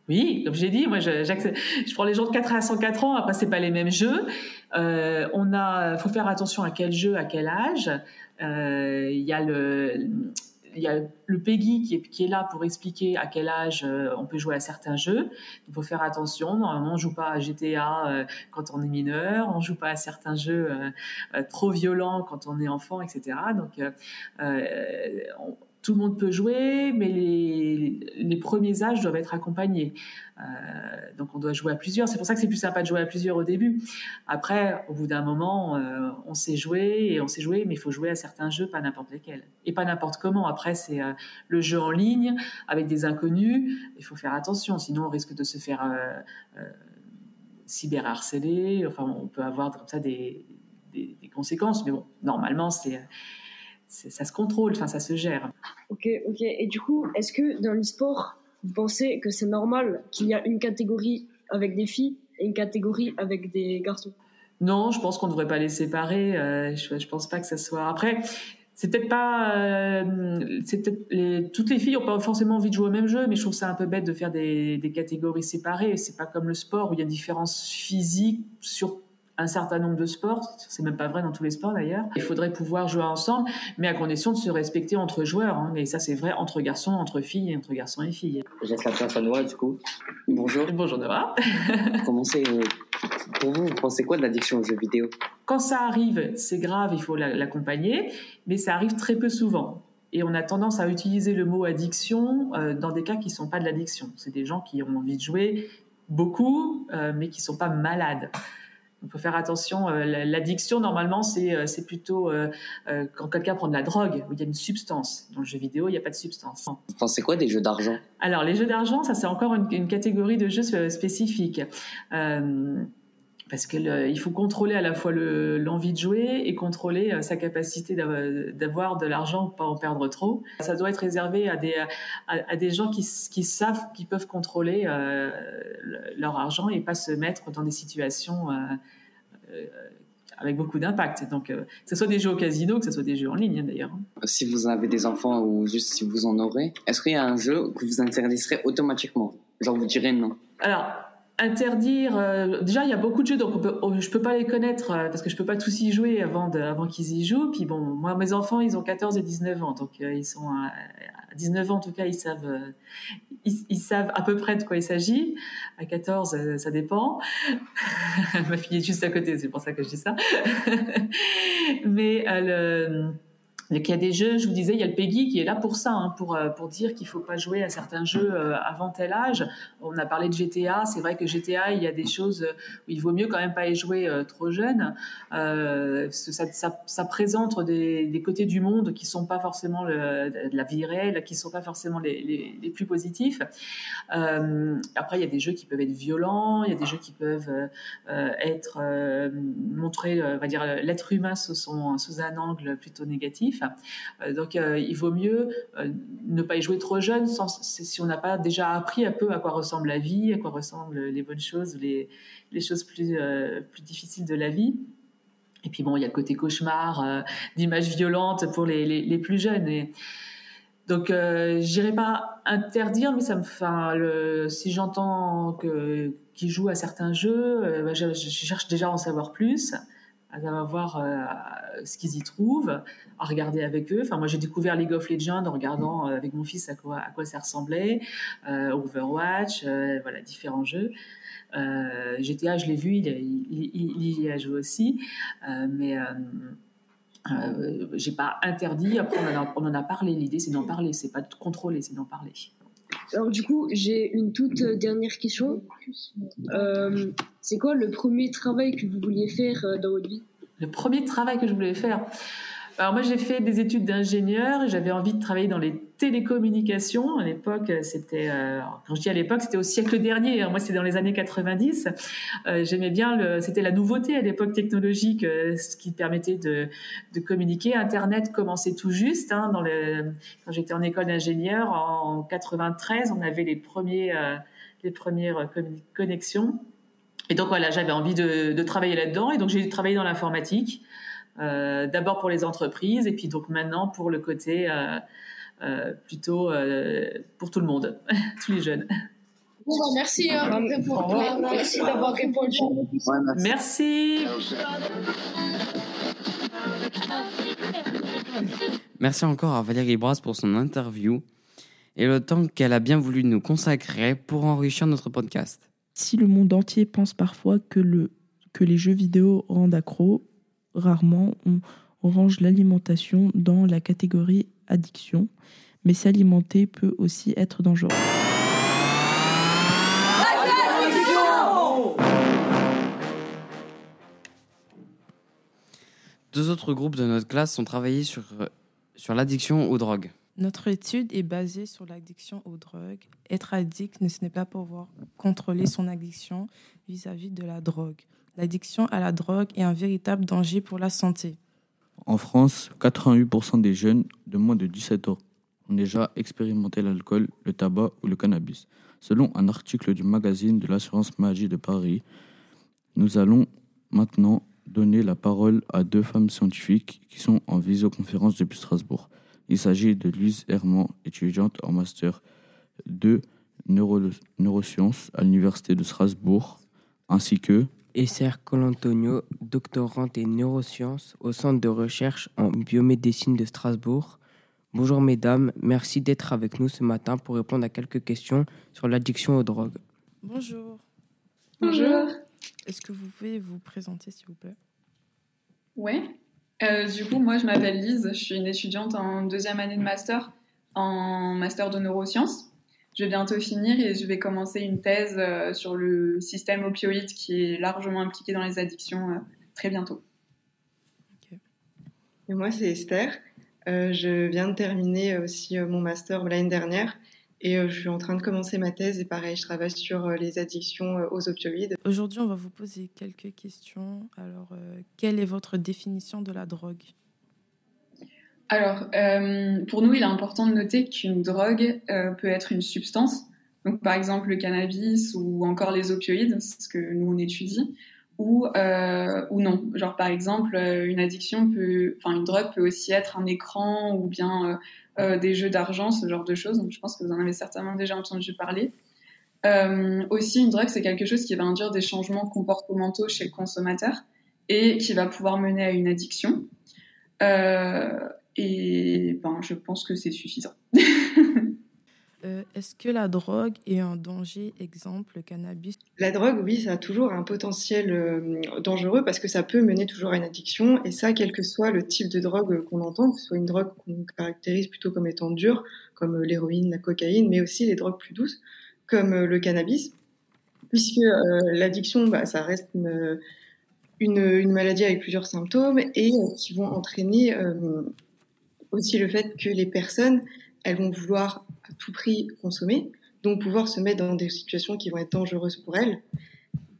Oui, comme j'ai dit, moi je, je prends les gens de 4 à 104 ans, après c'est pas les mêmes jeux. Euh, on a, faut faire attention à quel jeu, à quel âge. Euh, Il y a le il y a le PEGI qui est, là pour expliquer à quel âge euh, on peut jouer à certains jeux. Il faut faire attention. Normalement, on joue pas à GTA euh, quand on est mineur, on joue pas à certains jeux euh, trop violents quand on est enfant, etc. Donc, euh, tout le monde peut jouer, mais les, premiers âges doivent être accompagnés. Euh, donc on doit jouer à plusieurs. C'est pour ça que c'est plus sympa de jouer à plusieurs au début. Après, au bout d'un moment, euh, on sait jouer et on sait jouer, mais il faut jouer à certains jeux, pas n'importe lesquels. Et pas n'importe comment. Après, c'est euh, le jeu en ligne avec des inconnus. Il faut faire attention, sinon on risque de se faire cyberharceler. Enfin, on peut avoir comme ça des, des, conséquences. Mais bon, normalement, c'est- ça se contrôle, enfin ça se gère. Ok, ok. Et du coup, est-ce que dans l'e-sport, vous pensez que c'est normal qu'il y a une catégorie avec des filles et une catégorie avec des garçons? Non, je pense qu'on ne devrait pas les séparer. euh, je, je pense pas que ça soit. Après, c'est peut-être pas. euh, c'est peut-être les- toutes les filles n'ont pas forcément envie de jouer au même jeu, mais je trouve ça un peu bête de faire des, des catégories séparées. C'est pas comme le sport où il y a une différence physique sur un certain nombre de sports. C'est même pas vrai dans tous les sports d'ailleurs. Il faudrait pouvoir jouer ensemble, mais à condition de se respecter entre joueurs. hein. Et ça, c'est vrai entre garçons, entre filles et entre garçons et filles. Je laisse la place à Noah, du coup. Bonjour. Bonjour Noah. Commencez. euh, Pour vous, vous pensez quoi de l'addiction aux jeux vidéo? Quand ça arrive, c'est grave, il faut la- l'accompagner, mais ça arrive très peu souvent. Et on a tendance à utiliser le mot addiction euh, dans des cas qui ne sont pas de l'addiction. C'est des gens qui ont envie de jouer beaucoup, euh, mais qui ne sont pas malades. Il faut faire attention. L'addiction, normalement, c'est c'est plutôt quand quelqu'un prend de la drogue, où il y a une substance. Dans le jeu vidéo, il n'y a pas de substance. Vous pensez quoi des jeux d'argent? Alors, les jeux d'argent, ça, c'est encore une, une, catégorie de jeux spécifique parce qu'il faut contrôler à la fois l'envie de jouer et contrôler euh, sa capacité d'avoir de l'argent pour pas en perdre trop. Ça doit être réservé à des, à, des gens qui, qui savent qu'ils peuvent contrôler euh, leur argent et pas se mettre dans des situations euh, avec beaucoup d'impact. Donc, que ce soit des jeux au casino, que ce soit des jeux en ligne d'ailleurs. Si vous avez des enfants ou juste si vous en aurez, est-ce qu'il y a un jeu que vous interdiserez automatiquement? Genre vous direz non? Alors, interdire euh, déjà il y a beaucoup de jeux donc on peut, je peux pas les connaître euh, parce que je peux pas tous y jouer avant de, avant qu'ils y jouent. Puis bon moi mes enfants ils ont 14 et 19 ans donc euh, ils sont à, 19 ans en tout cas ils savent ils, savent à peu près de quoi il s'agit. À 14 ça dépend. Ma fille est juste à côté c'est pour ça que je dis ça. Mais le il y a des jeux, je vous disais, il y a le PEGI qui est là pour ça, hein, pour, euh, pour dire qu'il ne faut pas jouer à certains jeux euh, avant tel âge. On a parlé de GTA, c'est vrai que GTA, il y a des choses où il vaut mieux quand même pas y jouer euh, trop jeune. Euh, ça, ça, présente des, des, côtés du monde qui ne sont pas forcément de la vie réelle, qui ne sont pas forcément les, les, plus positifs. Euh, après, il y a des jeux qui peuvent être violents, il y a des jeux qui peuvent être montrer, on va dire, l'être humain sous, son, sous un angle plutôt négatif. Euh, donc euh, il vaut mieux euh, ne pas y jouer trop jeune si on n'a pas déjà appris un peu à quoi ressemble la vie, à quoi ressemblent les bonnes choses, les, choses plus, difficiles de la vie. Et puis bon, il y a le côté cauchemar, d'images violentes pour les, plus jeunes. Donc, euh, j'irai pas interdire, mais si j'entends que qu'ils jouent à certains jeux, bah, je, cherche déjà à en savoir plus à voir euh, ce qu'ils y trouvent, à regarder avec eux. Enfin, moi, j'ai découvert League of Legends en regardant euh, avec mon fils à quoi, ça ressemblait, euh, Overwatch, voilà, différents jeux. GTA, je l'ai vu, il, il, y a joué aussi, mais j'ai pas interdit. Après, on en a, on en a parlé. L'idée, c'est d'en parler, c'est pas de contrôler, c'est d'en parler. Alors du coup, j'ai une toute dernière question. Euh, c'est quoi le premier travail que vous vouliez faire euh, dans votre vie? Le premier travail que je voulais faire alors moi j'ai fait des études d'ingénieur et j'avais envie de travailler dans les télécommunications. À l'époque, c'était, euh, quand je dis à l'époque, c'était au siècle dernier. Hein. Moi, c'est dans les années 90. Euh, j'aimais bien c'était la nouveauté à l'époque technologique, euh, ce qui permettait de, communiquer. Internet commençait tout juste. Hein, quand j'étais en école d'ingénieur en 93, on avait les premiers, euh, les premières connexions. Et donc voilà, j'avais envie de, travailler là-dedans. Et donc j'ai travaillé dans l'informatique. Euh, d'abord pour les entreprises et puis donc maintenant pour le côté euh, euh, plutôt pour tout le monde, tous les jeunes. Bon, bah, merci, hein, merci d'avoir répondu. merci. Merci encore à Valérie Brasse pour son interview et le temps qu'elle a bien voulu nous consacrer pour enrichir notre podcast. Si le monde entier pense parfois que, le, que les jeux vidéo rendent accro, rarement on, range l'alimentation dans la catégorie addiction, mais s'alimenter peut aussi être dangereux. Deux autres groupes de notre classe ont travaillé sur, sur l'addiction aux drogues. Notre étude est basée sur l'addiction aux drogues. Être addict, ce n'est pas pouvoir contrôler son addiction vis à -vis de la drogue l'addiction à la drogue est un véritable danger pour la santé. En France, 88% des jeunes de moins de 17 ans ont déjà expérimenté l'alcool, le tabac ou le cannabis. Selon un article du magazine de l'assurance magie de Paris, nous allons maintenant donner la parole à deux femmes scientifiques qui sont en visioconférence depuis Strasbourg. Il s'agit de Louise Herman, étudiante en master de neurosciences à l'Université de Strasbourg, ainsi que Esser Colantonio, doctorante en neurosciences au Centre de recherche en biomédecine de Strasbourg. Bonjour mesdames, merci d'être avec nous ce matin pour répondre à quelques questions sur l'addiction aux drogues. Bonjour. Bonjour. Est-ce que vous pouvez vous présenter s'il vous plaît? Oui. Euh, du coup, moi je m'appelle Lise, je suis une étudiante en deuxième année de master en master de neurosciences. Je vais bientôt finir et je vais commencer une thèse euh, sur le système opioïde qui est largement impliqué dans les addictions euh, très bientôt. Et moi, c'est Esther. Euh, je viens de terminer aussi mon master l'année dernière et je suis en train de commencer ma thèse et pareil, je travaille sur les addictions aux opioïdes. Aujourd'hui, on va vous poser quelques questions. Alors, quelle est votre définition de la drogue? Alors, euh, pour nous, il est important de noter qu'une drogue euh, peut être une substance, donc par exemple le cannabis ou encore les opioïdes, c'est ce que nous on étudie, ou euh, ou non. Genre par exemple, une addiction peut, enfin une drogue peut aussi être un écran ou bien des jeux d'argent, ce genre de choses. Donc je pense que vous en avez certainement déjà entendu parler. aussi, une drogue c'est quelque chose qui va induire des changements comportementaux chez le consommateur et qui va pouvoir mener à une addiction. Et ben, je pense que c'est suffisant. Euh, est-ce que la drogue est un danger, exemple le cannabis? La drogue, oui, ça a toujours un potentiel euh, dangereux parce que ça peut mener toujours à une addiction. Et ça, quel que soit le type de drogue qu'on entend, que ce soit une drogue qu'on caractérise plutôt comme étant dure, comme euh, l'héroïne, la cocaïne, mais aussi les drogues plus douces, comme le cannabis. Puisque l'addiction, bah, ça reste une, une, une, maladie avec plusieurs symptômes et qui vont entraîner aussi le fait que les personnes, elles vont vouloir à tout prix consommer, donc pouvoir se mettre dans des situations qui vont être dangereuses pour elles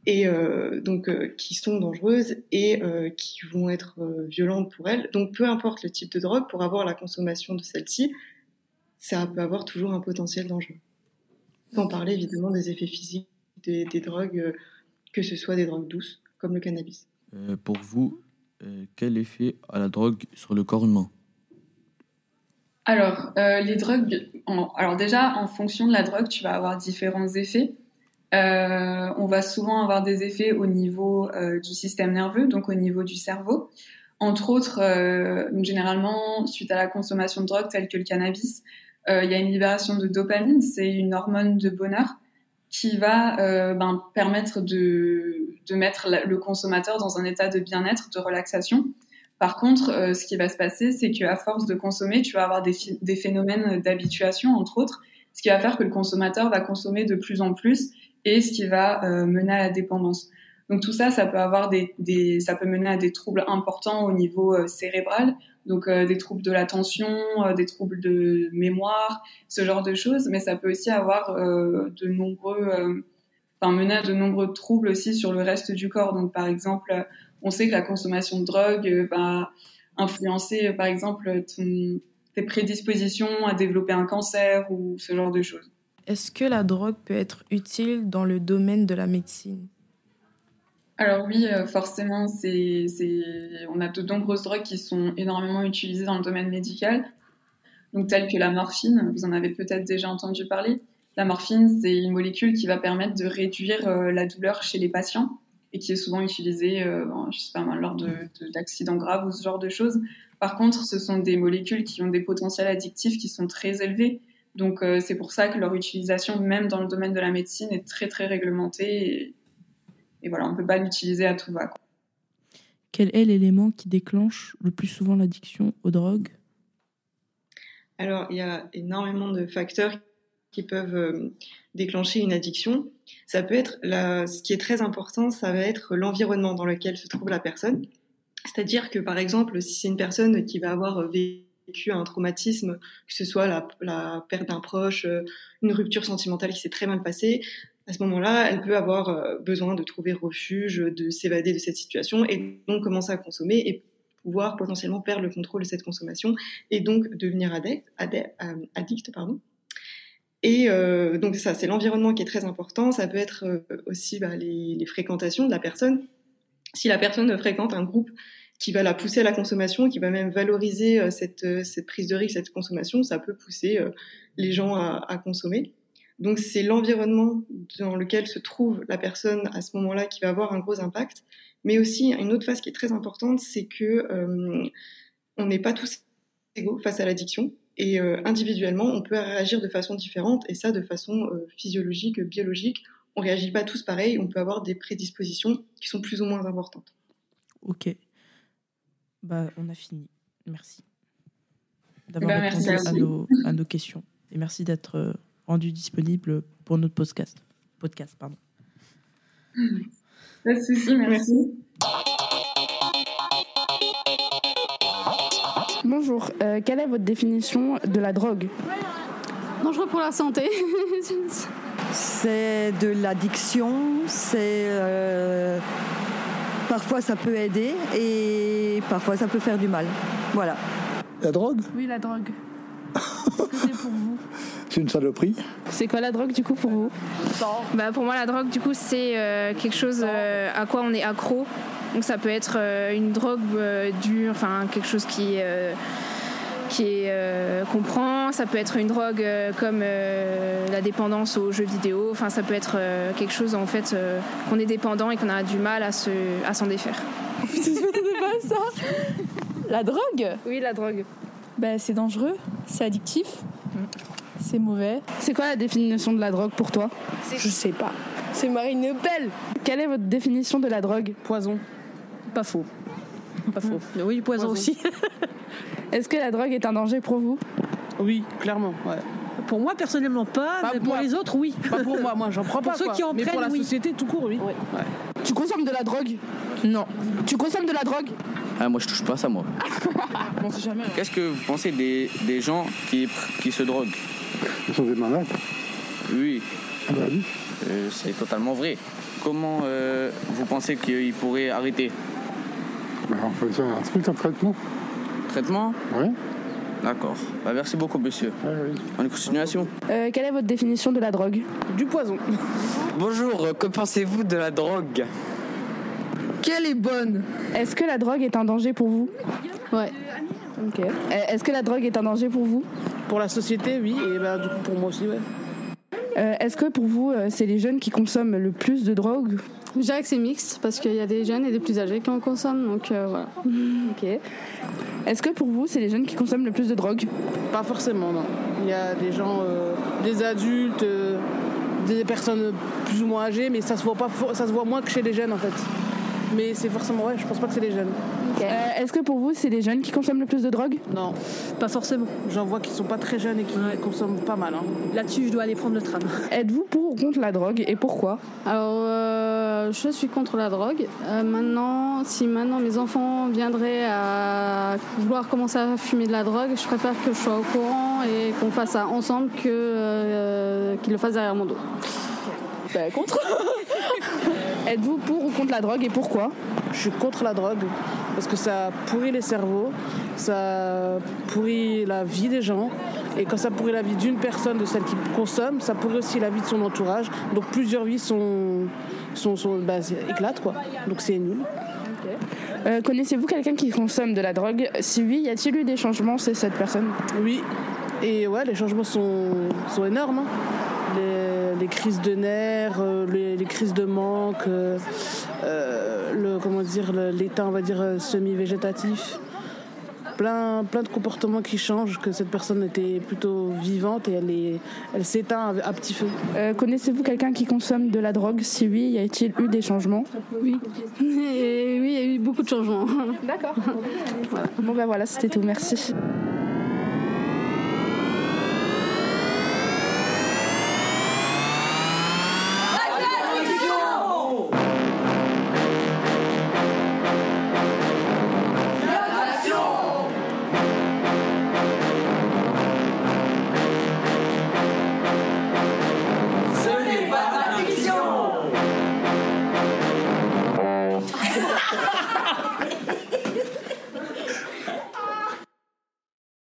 et euh, donc euh, qui sont dangereuses et euh, qui vont être violentes pour elles. Donc peu importe le type de drogue, pour avoir la consommation de celle-ci, ça peut avoir toujours un potentiel dangereux. Sans parler évidemment des effets physiques des, des drogues, que ce soit des drogues douces comme le cannabis. pour vous, quel effet a la drogue sur le corps humain? Alors, euh, les drogues, alors déjà, en fonction de la drogue, tu vas avoir différents effets. Euh, on va souvent avoir des effets au niveau euh, du système nerveux, donc au niveau du cerveau. Entre autres, donc généralement, suite à la consommation de drogue telle que le cannabis, il y a une libération de dopamine, c'est une hormone de bonheur qui va ben, permettre de, de mettre le consommateur dans un état de bien-être, de relaxation. Par contre, euh, ce qui va se passer, c'est qu'à force de consommer, tu vas avoir des, phénomènes d'habituation, entre autres, ce qui va faire que le consommateur va consommer de plus en plus et ce qui va euh, mener à la dépendance. Donc tout ça, ça peut avoir des, des, ça peut mener à des troubles importants au niveau euh, cérébral, donc des troubles de l'attention, des troubles de mémoire, ce genre de choses. Mais ça peut aussi avoir de nombreux, enfin mener à de nombreux troubles aussi sur le reste du corps. Donc par exemple on sait que la consommation de drogue euh, va influencer, euh, par exemple, tes prédispositions à développer un cancer ou ce genre de choses. Est-ce que la drogue peut être utile dans le domaine de la médecine? Alors oui, euh, forcément, c'est, on a de nombreuses drogues qui sont énormément utilisées dans le domaine médical, donc telles que la morphine, vous en avez peut-être déjà entendu parler. La morphine, c'est une molécule qui va permettre de réduire la douleur chez les patients et qui est souvent utilisé, euh, je sais pas, lors d'accidents de, graves ou ce genre de choses. Par contre, ce sont des molécules qui ont des potentiels addictifs qui sont très élevés. Donc, euh, c'est pour ça que leur utilisation, même dans le domaine de la médecine, est très, très réglementée. Et, voilà, on ne peut pas l'utiliser à tout va. Quel est l'élément qui déclenche le plus souvent l'addiction aux drogues? Alors, il y a énormément de facteurs qui peuvent euh, déclencher une addiction. Ça peut être, la, ce qui est très important, ça va être l'environnement dans lequel se trouve la personne. C'est-à-dire que, par exemple, si c'est une personne qui va avoir vécu un traumatisme, que ce soit la, perte d'un proche, euh, une rupture sentimentale qui s'est très mal passée, à ce moment-là, elle peut avoir euh, besoin de trouver refuge, de s'évader de cette situation et donc commencer à consommer et pouvoir potentiellement perdre le contrôle de cette consommation et donc devenir addict, addict pardon. Et euh, donc ça, c'est l'environnement qui est très important. Ça peut être euh, aussi bah, les, fréquentations de la personne. Si la personne fréquente un groupe qui va la pousser à la consommation, qui va même valoriser euh, cette, prise de risque, cette consommation, ça peut pousser les gens à, à consommer. Donc c'est l'environnement dans lequel se trouve la personne à ce moment-là qui va avoir un gros impact. Mais aussi une autre phase qui est très importante, c'est que on n'est pas tous égaux face à l'addiction. Et euh, individuellement, on peut réagir de façon différente, et ça de façon euh, physiologique, biologique. On réagit pas tous pareil, on peut avoir des prédispositions qui sont plus ou moins importantes. Ok. Bah, on a fini. Merci d'avoir bah, répondu à, nos, à, nos, questions. Et merci d'être euh, rendu disponible pour notre podcast. Podcast, pardon. Pas de souci, merci. Bonjour, euh, quelle est votre définition de la drogue? Dangereux pour la santé. C'est de l'addiction, c'est euh, parfois ça peut aider et parfois ça peut faire du mal. Voilà. La drogue? Oui, la drogue. Qu'est-ce que c'est pour vous C'est une saloperie? C'est quoi la drogue du coup pour vous? Bah, pour moi, la drogue, du coup, c'est euh, quelque chose euh, à quoi on est accro. Donc, ça peut être euh, une drogue euh, dure, enfin, quelque chose qui, euh, qui est euh, qu'on prend. Ça peut être une drogue euh, comme euh, la dépendance aux jeux vidéo. Enfin, ça peut être euh, quelque chose, en fait, euh, qu'on est dépendant et qu'on a du mal à se, à s'en défaire. pas ça? La drogue? Oui, la drogue. Ben, c'est dangereux, c'est addictif, c'est mauvais. C'est quoi la définition de la drogue pour toi? Je sais pas. C'est Marine Le Pen. Quelle est votre définition de la drogue? Poison. Pas faux. Pas faux. Mais oui, poison, aussi. Est-ce que la drogue est un danger pour vous? Oui, clairement. Ouais. Pour moi, personnellement, pas, Pas mais pour moi. les autres, oui. Pas pour moi, moi j'en prends Pour pas. ceux quoi. qui en Mais pour la oui. société tout court, oui. Ouais. Tu consommes de la drogue? Non. Tu consommes de la drogue? Ah, moi, je touche pas à ça, moi. On sait jamais. Qu'est-ce que vous pensez des, des gens qui, qui se droguent? Ils sont des malades. Oui. Bah oui. Euh, c'est totalement vrai. Comment euh, vous pensez qu'ils pourraient arrêter? On fait un truc, un traitement. Traitement Oui. D'accord. Bah, merci beaucoup, monsieur. Bonne continuation. Euh, quelle est votre définition de la drogue? Du poison. Bonjour, que pensez-vous de la drogue? Quelle est bonne Est-ce que la drogue est un danger pour vous? Ouais. Ok. Euh, Est-ce que la drogue est un danger pour vous? Pour la société, oui. Et ben, du coup, pour moi aussi, ouais. Euh, Est-ce que pour vous, euh, c'est les jeunes qui consomment le plus de drogue? Je dirais que c'est mixte parce qu'il y a des jeunes et des plus âgés qui en consomment, donc euh, voilà. Ok. Est-ce que pour vous, c'est les jeunes qui consomment le plus de drogue? Pas forcément, non. Il y a des gens, euh, des adultes, euh, des personnes plus ou moins âgées, mais ça se voit pas, for- ça se voit moins que chez les jeunes en fait. Mais c'est forcément, ouais, je pense pas que c'est les jeunes. Euh, Est-ce que pour vous, c'est les jeunes qui consomment le plus de drogue? Non. Pas forcément. J'en vois qui sont pas très jeunes et qui consomment pas mal. hein. Là-dessus, je dois aller prendre le tram. Êtes-vous pour ou contre la drogue et pourquoi? Alors, euh, je suis contre la drogue. Euh, maintenant, si maintenant mes enfants viendraient à vouloir commencer à fumer de la drogue, je préfère que je sois au courant et qu'on fasse ça ensemble que euh, qu'ils le fassent derrière mon dos. Bah, contre. Êtes-vous pour ou contre la drogue et pourquoi Je suis contre la drogue parce que ça pourrit les cerveaux, ça pourrit la vie des gens. Et quand ça pourrit la vie d'une personne, de celle qui consomme, ça pourrit aussi la vie de son entourage. Donc plusieurs vies sont, sont, sont bah, éclatent quoi. Donc c'est nul. Euh, Connaissez-vous quelqu'un qui consomme de la drogue? Si oui, y a-t-il eu des changements chez cette personne? Oui. Et ouais, les changements sont, sont énormes. hein. Les, les crises de nerfs, euh, les, les crises de manque, euh, euh, le, comment dire, l'état, on va dire, euh, semi-végétatif. Plein, plein de comportements qui changent, que cette personne était plutôt vivante et elle, est- elle s'éteint à, à petit feu. Euh, Connaissez-vous quelqu'un qui consomme de la drogue? Si oui, y a-t-il eu des changements? Oui. Et oui, il y a eu beaucoup de changements. D'accord. Bon ben voilà, c'était tout. Merci.